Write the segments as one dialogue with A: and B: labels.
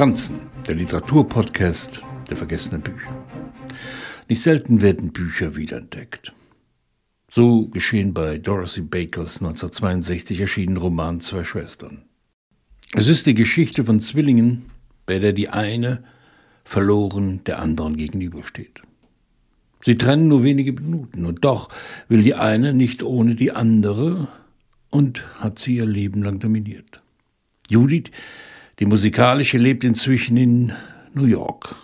A: Franzen, der Literaturpodcast der vergessenen Bücher. Nicht selten werden Bücher wiederentdeckt. So geschehen bei Dorothy Bakers 1962 erschienenen Roman Zwei Schwestern. Es ist die Geschichte von Zwillingen, bei der die eine verloren der anderen gegenübersteht. Sie trennen nur wenige Minuten, und doch will die eine nicht ohne die andere und hat sie ihr Leben lang dominiert. Judith, die musikalische, lebt inzwischen in New York.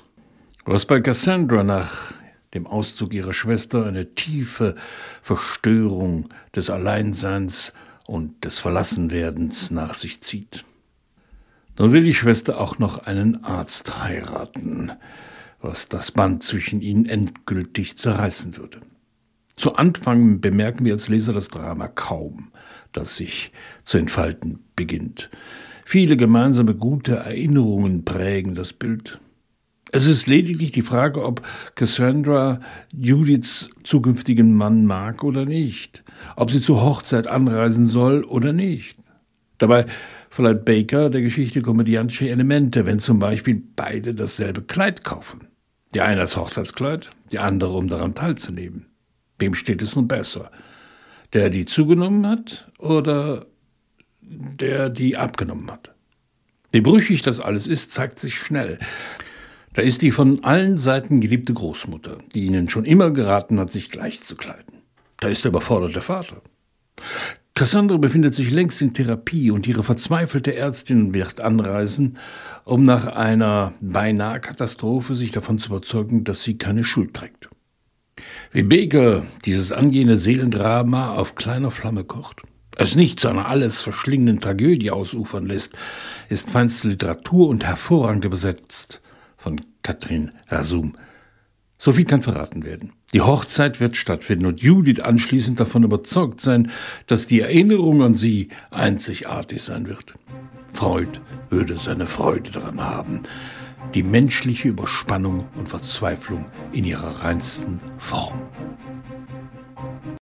A: Was bei Cassandra nach dem Auszug ihrer Schwester eine tiefe Verstörung des Alleinseins und des Verlassenwerdens nach sich zieht. Nun will die Schwester auch noch einen Arzt heiraten, was das Band zwischen ihnen endgültig zerreißen würde. Zu Anfang bemerken wir als Leser das Drama kaum, das sich zu entfalten beginnt. Viele gemeinsame gute Erinnerungen prägen das Bild. Es ist lediglich die Frage, ob Cassandra Judiths zukünftigen Mann mag oder nicht, ob sie zur Hochzeit anreisen soll oder nicht. Dabei verleiht Baker der Geschichte komödiantische Elemente, wenn zum Beispiel beide dasselbe Kleid kaufen. Die eine als Hochzeitskleid, die andere, um daran teilzunehmen. Wem steht es nun besser? Der, die zugenommen hat oder der, die abgenommen hat? Wie brüchig das alles ist, zeigt sich schnell. Da ist die von allen Seiten geliebte Großmutter, die ihnen schon immer geraten hat, sich gleich zu kleiden. Da ist der überforderte Vater. Cassandra befindet sich längst in Therapie und ihre verzweifelte Ärztin wird anreisen, um nach einer beinahe Katastrophe sich davon zu überzeugen, dass sie keine Schuld trägt. Wie Baker dieses angehende Seelendrama auf kleiner Flamme kocht, es nicht zu einer alles verschlingenden Tragödie ausufern lässt, ist feinste Literatur und hervorragend übersetzt von Katrin Rasum. So viel kann verraten werden. Die Hochzeit wird stattfinden und Judith anschließend davon überzeugt sein, dass die Erinnerung an sie einzigartig sein wird. Freud würde seine Freude daran haben. Die menschliche Überspannung und Verzweiflung in ihrer reinsten Form.